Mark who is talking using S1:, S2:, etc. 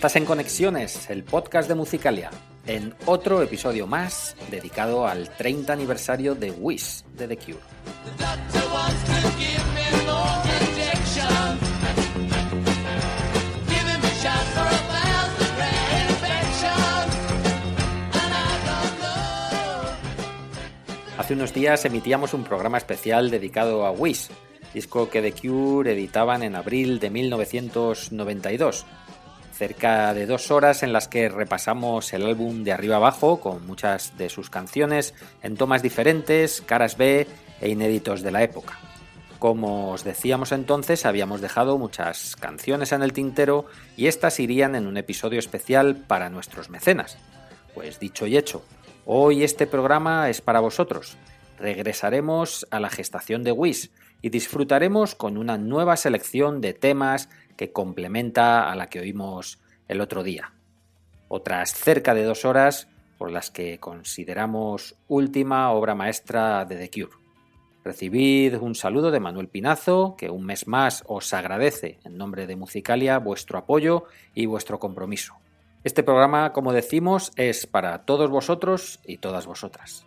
S1: Estás en Conexiones, el podcast de Musicalia, en otro episodio más dedicado al 30 aniversario de Wish de The Cure. Hace unos días emitíamos un programa especial dedicado a Wish, disco que The Cure editaban en abril de 1992 cerca de dos horas en las que repasamos el álbum de arriba abajo con muchas de sus canciones en tomas diferentes, caras B e inéditos de la época. Como os decíamos entonces, habíamos dejado muchas canciones en el tintero y estas irían en un episodio especial para nuestros mecenas. Pues dicho y hecho, hoy este programa es para vosotros. Regresaremos a la gestación de Wish y disfrutaremos con una nueva selección de temas que complementa a la que oímos el otro día. Otras cerca de dos horas por las que consideramos última obra maestra de The Cure. Recibid un saludo de Manuel Pinazo, que un mes más os agradece en nombre de Musicalia vuestro apoyo y vuestro compromiso. Este programa, como decimos, es para todos vosotros y todas vosotras.